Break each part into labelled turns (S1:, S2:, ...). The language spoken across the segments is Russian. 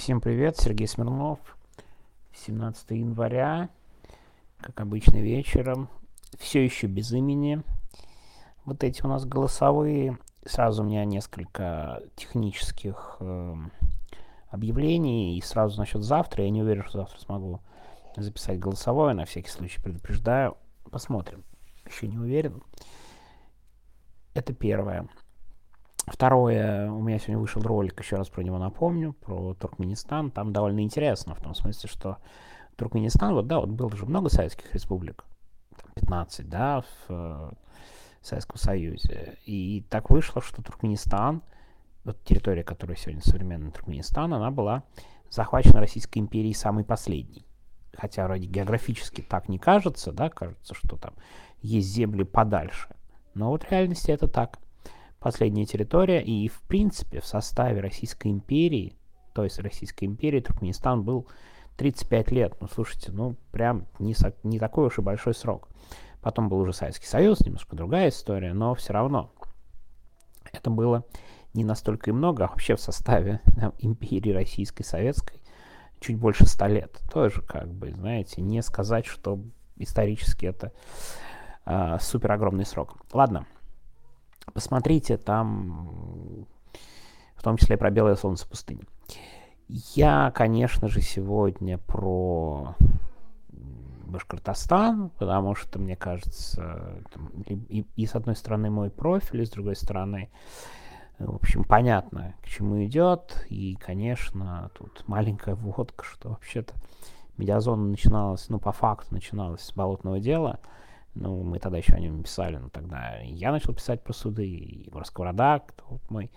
S1: Всем привет, Сергей Смирнов. 17 января, как обычно вечером. Все еще без имени. Вот эти у нас голосовые. Сразу у меня несколько технических э, объявлений. И сразу насчет завтра. Я не уверен, что завтра смогу записать голосовое. На всякий случай предупреждаю. Посмотрим. Еще не уверен. Это первое. Второе, у меня сегодня вышел ролик, еще раз про него напомню, про Туркменистан. Там довольно интересно, в том смысле, что Туркменистан, вот да, вот было же много советских республик, 15, да, в э, Советском Союзе. И так вышло, что Туркменистан, вот территория, которая сегодня современный Туркменистан, она была захвачена Российской империей самой последней. Хотя вроде географически так не кажется, да, кажется, что там есть земли подальше. Но вот в реальности это так последняя территория, и в принципе в составе Российской империи, то есть Российской империи, Туркменистан был 35 лет. Ну, слушайте, ну, прям не, не такой уж и большой срок. Потом был уже Советский Союз, немножко другая история, но все равно это было не настолько и много, а вообще в составе там, империи Российской Советской чуть больше ста лет. Тоже, как бы, знаете, не сказать, что исторически это э, супер огромный срок. Ладно, Посмотрите там, в том числе про белое солнце пустыни. Я, конечно же, сегодня про Башкортостан, потому что, мне кажется, и, и с одной стороны мой профиль, и с другой стороны, в общем, понятно, к чему идет. И, конечно, тут маленькая вводка, что вообще-то медиазона начиналась, ну, по факту начиналась с болотного дела – ну, мы тогда еще о нем писали, но тогда я начал писать про суды, и Егор Сковородак, вот мой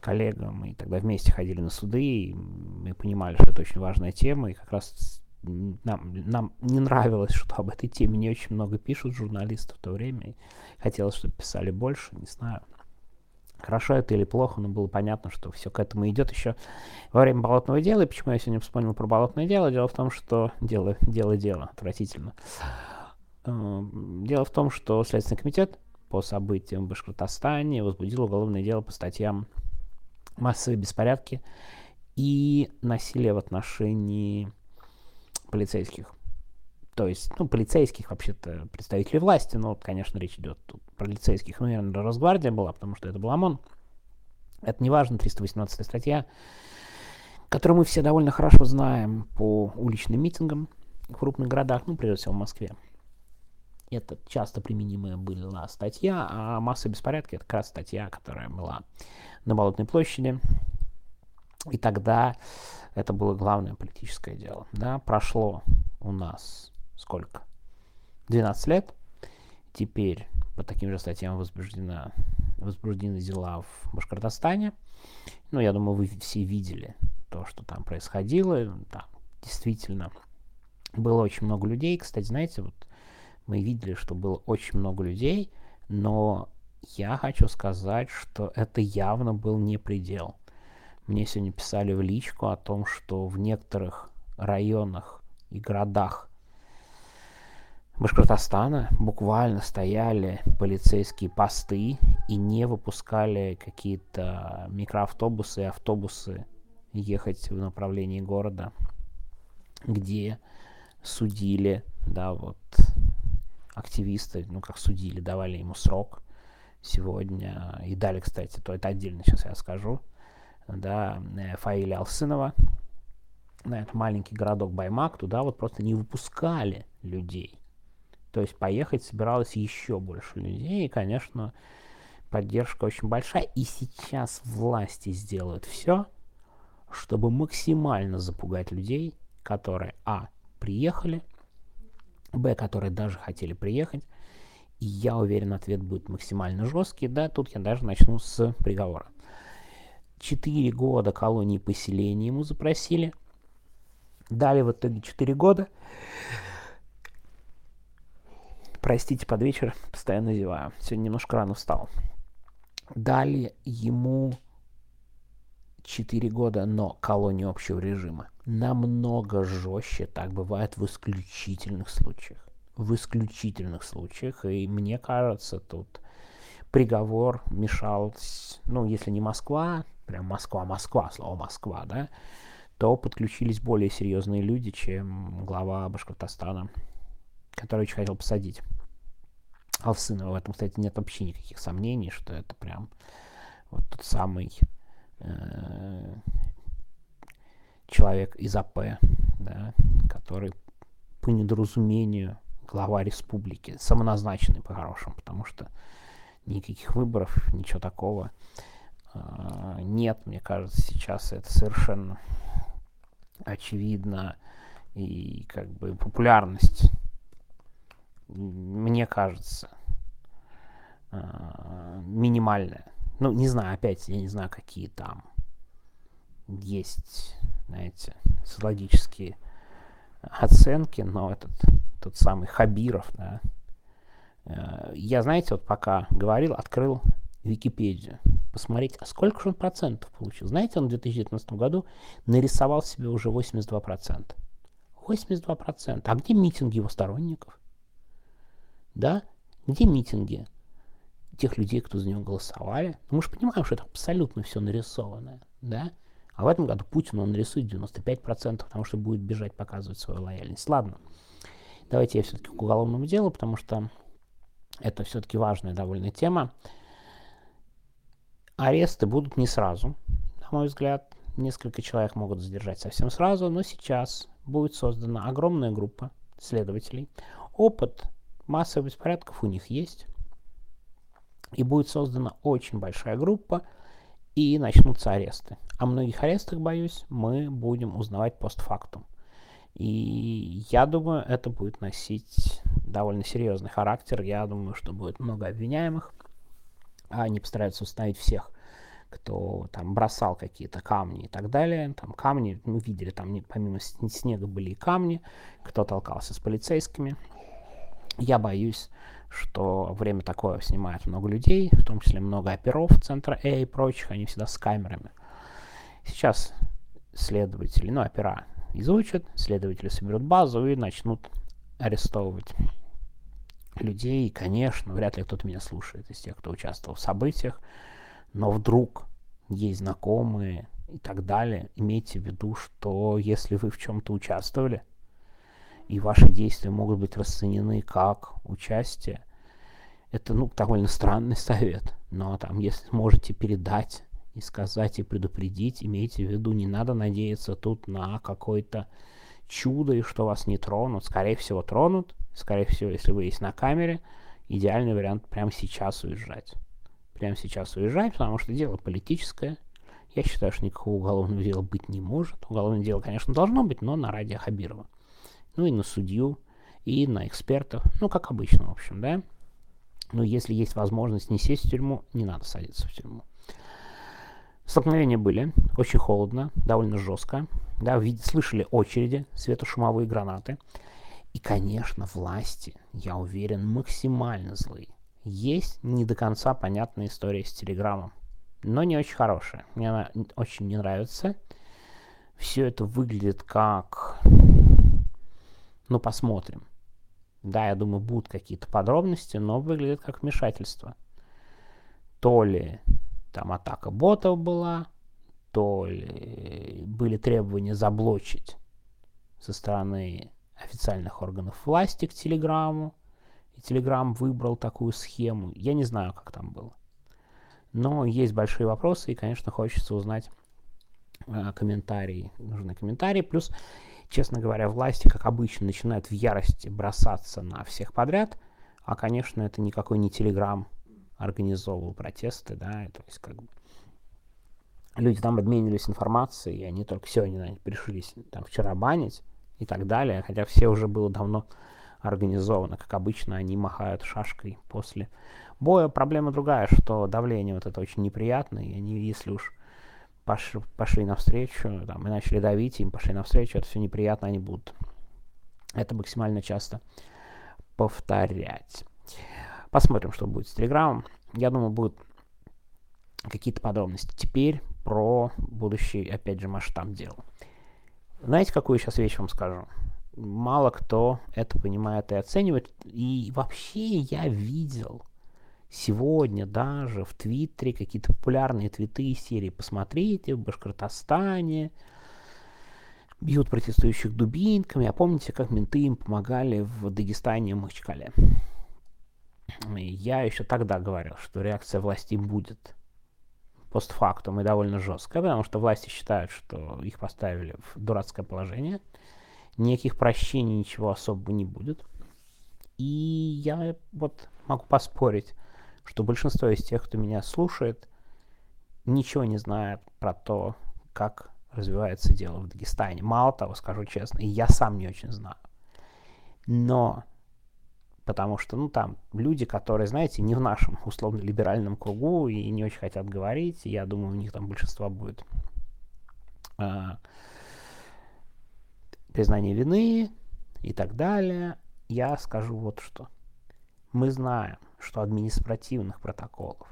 S1: коллега, мы тогда вместе ходили на суды, и мы понимали, что это очень важная тема, и как раз нам, нам не нравилось, что об этой теме не очень много пишут журналисты в то время, хотелось, чтобы писали больше, не знаю. Хорошо это или плохо, но было понятно, что все к этому идет еще во время болотного дела. И почему я сегодня вспомнил про болотное дело? Дело в том, что дело, дело, дело, отвратительно. Эм, дело в том, что Следственный комитет по событиям в Башкортостане возбудил уголовное дело по статьям массовые беспорядки и насилие в отношении полицейских. То есть, ну, полицейских, вообще-то, представителей власти, но, конечно, речь идет тут про полицейских. Ну, наверное, Росгвардия была, потому что это был ОМОН. Это не важно, 318 статья, которую мы все довольно хорошо знаем по уличным митингам в крупных городах, ну, прежде всего в Москве это часто применимая была статья, а масса беспорядка это как раз статья, которая была на Болотной площади. И тогда это было главное политическое дело. Да? Прошло у нас сколько? 12 лет. Теперь по таким же статьям возбуждена, возбуждены дела в Башкортостане. Ну, я думаю, вы все видели то, что там происходило. Да, действительно, было очень много людей. Кстати, знаете, вот мы видели, что было очень много людей, но я хочу сказать, что это явно был не предел. Мне сегодня писали в личку о том, что в некоторых районах и городах Башкортостана буквально стояли полицейские посты и не выпускали какие-то микроавтобусы и автобусы ехать в направлении города, где судили, да, вот активисты, ну, как судили, давали ему срок сегодня. И дали, кстати, то это отдельно сейчас я скажу. Да, э, Фаиля Алсынова, на этот маленький городок Баймак, туда вот просто не выпускали людей. То есть поехать собиралось еще больше людей, и, конечно, поддержка очень большая. И сейчас власти сделают все, чтобы максимально запугать людей, которые, а, приехали, Б, которые даже хотели приехать. И я уверен, ответ будет максимально жесткий. Да, тут я даже начну с приговора. Четыре года колонии поселения ему запросили. Дали в итоге четыре года. Простите, под вечер постоянно зеваю. Сегодня немножко рано встал. Дали ему 4 года, но колонии общего режима. Намного жестче так бывает в исключительных случаях. В исключительных случаях. И мне кажется, тут приговор мешал, ну, если не Москва, прям Москва-Москва, слово Москва, да, то подключились более серьезные люди, чем глава Башкортостана, который очень хотел посадить Алсынова. В этом, кстати, нет вообще никаких сомнений, что это прям вот тот самый э, человек из АП, да, который по недоразумению глава республики, самоназначенный по-хорошему, потому что никаких выборов, ничего такого э, нет, мне кажется, сейчас это совершенно очевидно, и как бы популярность, мне кажется, э, минимальная. Ну, не знаю, опять, я не знаю, какие там есть, знаете, социологические оценки, но этот тот самый Хабиров, да, э, я, знаете, вот пока говорил, открыл Википедию, посмотреть, а сколько же он процентов получил. Знаете, он в 2019 году нарисовал себе уже 82%. 82%. А где митинги его сторонников? Да? Где митинги тех людей, кто за него голосовали? Ну, мы же понимаем, что это абсолютно все нарисованное, да? А в этом году Путин он нарисует 95%, потому что будет бежать показывать свою лояльность. Ладно, давайте я все-таки к уголовному делу, потому что это все-таки важная довольно тема. Аресты будут не сразу, на мой взгляд. Несколько человек могут задержать совсем сразу, но сейчас будет создана огромная группа следователей. Опыт массовых беспорядков у них есть. И будет создана очень большая группа, и начнутся аресты. О многих арестах, боюсь, мы будем узнавать постфактум. И я думаю, это будет носить довольно серьезный характер. Я думаю, что будет много обвиняемых. А они постараются установить всех, кто там бросал какие-то камни и так далее. Там камни, мы видели, там помимо снега были и камни, кто толкался с полицейскими. Я боюсь, что время такое снимает много людей, в том числе много оперов центра Э и прочих, они всегда с камерами. Сейчас следователи, ну, опера изучат, следователи соберут базу и начнут арестовывать людей. И, конечно, вряд ли кто-то меня слушает из тех, кто участвовал в событиях, но вдруг есть знакомые и так далее, имейте в виду, что если вы в чем-то участвовали, и ваши действия могут быть расценены как участие. Это, ну, довольно странный совет, но там, если можете передать и сказать, и предупредить, имейте в виду, не надо надеяться тут на какое-то чудо, и что вас не тронут. Скорее всего, тронут. Скорее всего, если вы есть на камере, идеальный вариант прямо сейчас уезжать. Прямо сейчас уезжать, потому что дело политическое. Я считаю, что никакого уголовного дела быть не может. Уголовное дело, конечно, должно быть, но на ради Хабирова ну и на судью, и на экспертов, ну, как обычно, в общем, да. Но если есть возможность не сесть в тюрьму, не надо садиться в тюрьму. Столкновения были, очень холодно, довольно жестко, да, види, слышали очереди, светошумовые гранаты. И, конечно, власти, я уверен, максимально злые. Есть не до конца понятная история с Телеграмом, но не очень хорошая. Мне она очень не нравится. Все это выглядит как ну, посмотрим. Да, я думаю, будут какие-то подробности, но выглядит как вмешательство. То ли там атака ботов была, то ли были требования заблочить со стороны официальных органов власти к Телеграму, и Телеграм выбрал такую схему. Я не знаю, как там было. Но есть большие вопросы, и, конечно, хочется узнать э, комментарии. Нужны комментарии. Плюс честно говоря, власти, как обычно, начинают в ярости бросаться на всех подряд, а, конечно, это никакой не Телеграм организовывал протесты, да, то есть как бы люди там обменивались информацией, и они только сегодня наверное, пришли там вчера банить и так далее, хотя все уже было давно организовано, как обычно, они махают шашкой после боя. Проблема другая, что давление вот это очень неприятное, и они, если уж пош, пошли навстречу, там, и начали давить, им пошли навстречу, это все неприятно, они будут это максимально часто повторять. Посмотрим, что будет с Телеграмом. Я думаю, будут какие-то подробности. Теперь про будущий, опять же, масштаб дела. Знаете, какую сейчас вещь вам скажу? Мало кто это понимает и оценивает. И вообще я видел сегодня даже в Твиттере какие-то популярные твиты из серии «Посмотрите, в Башкортостане бьют протестующих дубинками. А помните, как менты им помогали в Дагестане и Махачкале? Я еще тогда говорил, что реакция власти будет постфактум и довольно жесткая, потому что власти считают, что их поставили в дурацкое положение. Никаких прощений, ничего особого не будет. И я вот могу поспорить, что большинство из тех, кто меня слушает, ничего не знает про то, как развивается дело в Дагестане. Мало того, скажу честно, и я сам не очень знаю. Но потому что, ну, там люди, которые, знаете, не в нашем условно-либеральном кругу и не очень хотят говорить, я думаю, у них там большинство будет а, признание вины и так далее. Я скажу вот что. Мы знаем, что административных протоколов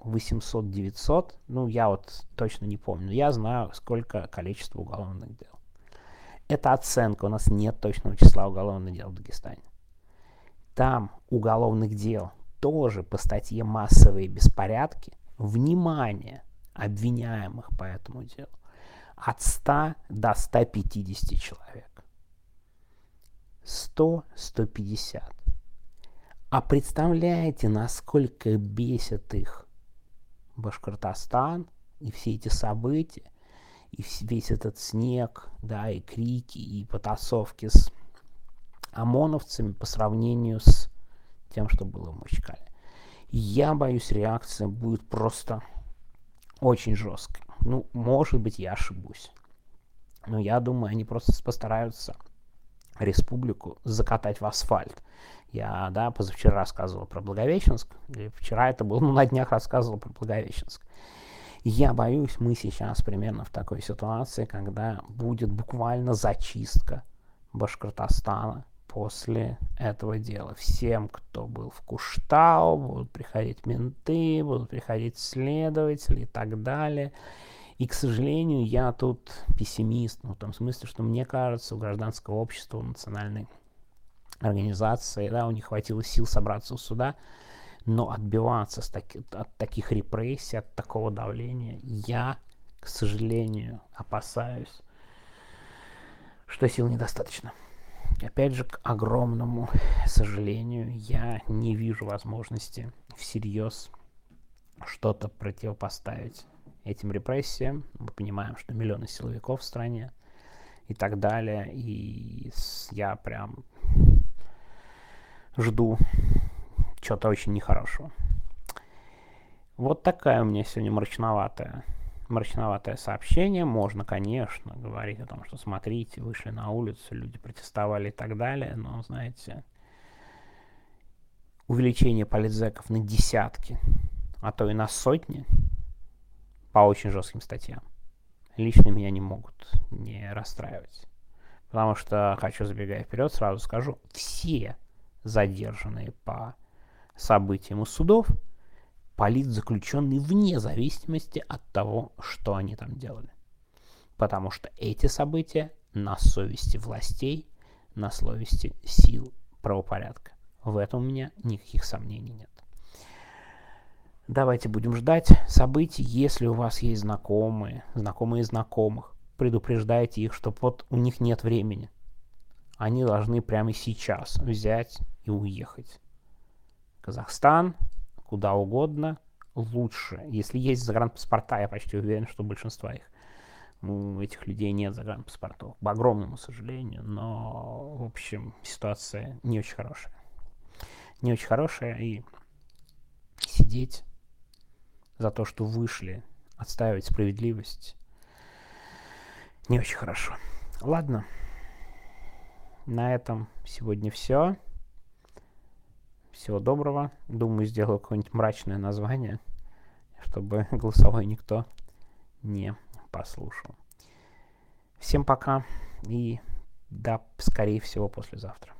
S1: 800-900, ну, я вот точно не помню, но я знаю, сколько количество уголовных дел. Это оценка, у нас нет точного числа уголовных дел в Дагестане. Там уголовных дел тоже по статье «Массовые беспорядки» внимание обвиняемых по этому делу от 100 до 150 человек. 100-150. А представляете, насколько бесит их Башкортостан и все эти события, и весь этот снег, да, и крики, и потасовки с ОМОНовцами по сравнению с тем, что было в Мачкале. Я боюсь, реакция будет просто очень жесткой. Ну, может быть, я ошибусь. Но я думаю, они просто постараются республику закатать в асфальт. Я, да, позавчера рассказывал про Благовещенск, или вчера это было, ну, на днях рассказывал про Благовещенск. Я боюсь, мы сейчас примерно в такой ситуации, когда будет буквально зачистка Башкортостана после этого дела. Всем, кто был в Куштау, будут приходить менты, будут приходить следователи и так далее. И, к сожалению, я тут пессимист, ну, в том смысле, что мне кажется, у гражданского общества, у национальной организации, да, у них хватило сил собраться у суда, но отбиваться с таки, от таких репрессий, от такого давления, я, к сожалению, опасаюсь, что сил недостаточно. Опять же, к огромному сожалению, я не вижу возможности всерьез что-то противопоставить этим репрессиям. Мы понимаем, что миллионы силовиков в стране и так далее. И я прям жду чего-то очень нехорошего. Вот такая у меня сегодня мрачноватая мрачноватое сообщение. Можно, конечно, говорить о том, что смотрите, вышли на улицу, люди протестовали и так далее, но, знаете, увеличение политзеков на десятки, а то и на сотни по очень жестким статьям лично меня не могут не расстраивать. Потому что, хочу забегая вперед, сразу скажу, все задержанные по событиям из судов – политзаключенные вне зависимости от того, что они там делали. Потому что эти события на совести властей, на совести сил правопорядка. В этом у меня никаких сомнений нет. Давайте будем ждать событий. Если у вас есть знакомые, знакомые знакомых, предупреждайте их, что вот у них нет времени. Они должны прямо сейчас взять и уехать. Казахстан, куда угодно, лучше. Если есть загранпаспорта, я почти уверен, что большинство их. У этих людей нет загранпаспортов, по огромному сожалению, но, в общем, ситуация не очень хорошая. Не очень хорошая, и сидеть за то, что вышли, отстаивать справедливость, не очень хорошо. Ладно, на этом сегодня все. Всего доброго. Думаю, сделаю какое-нибудь мрачное название, чтобы голосовой никто не послушал. Всем пока и до, скорее всего, послезавтра.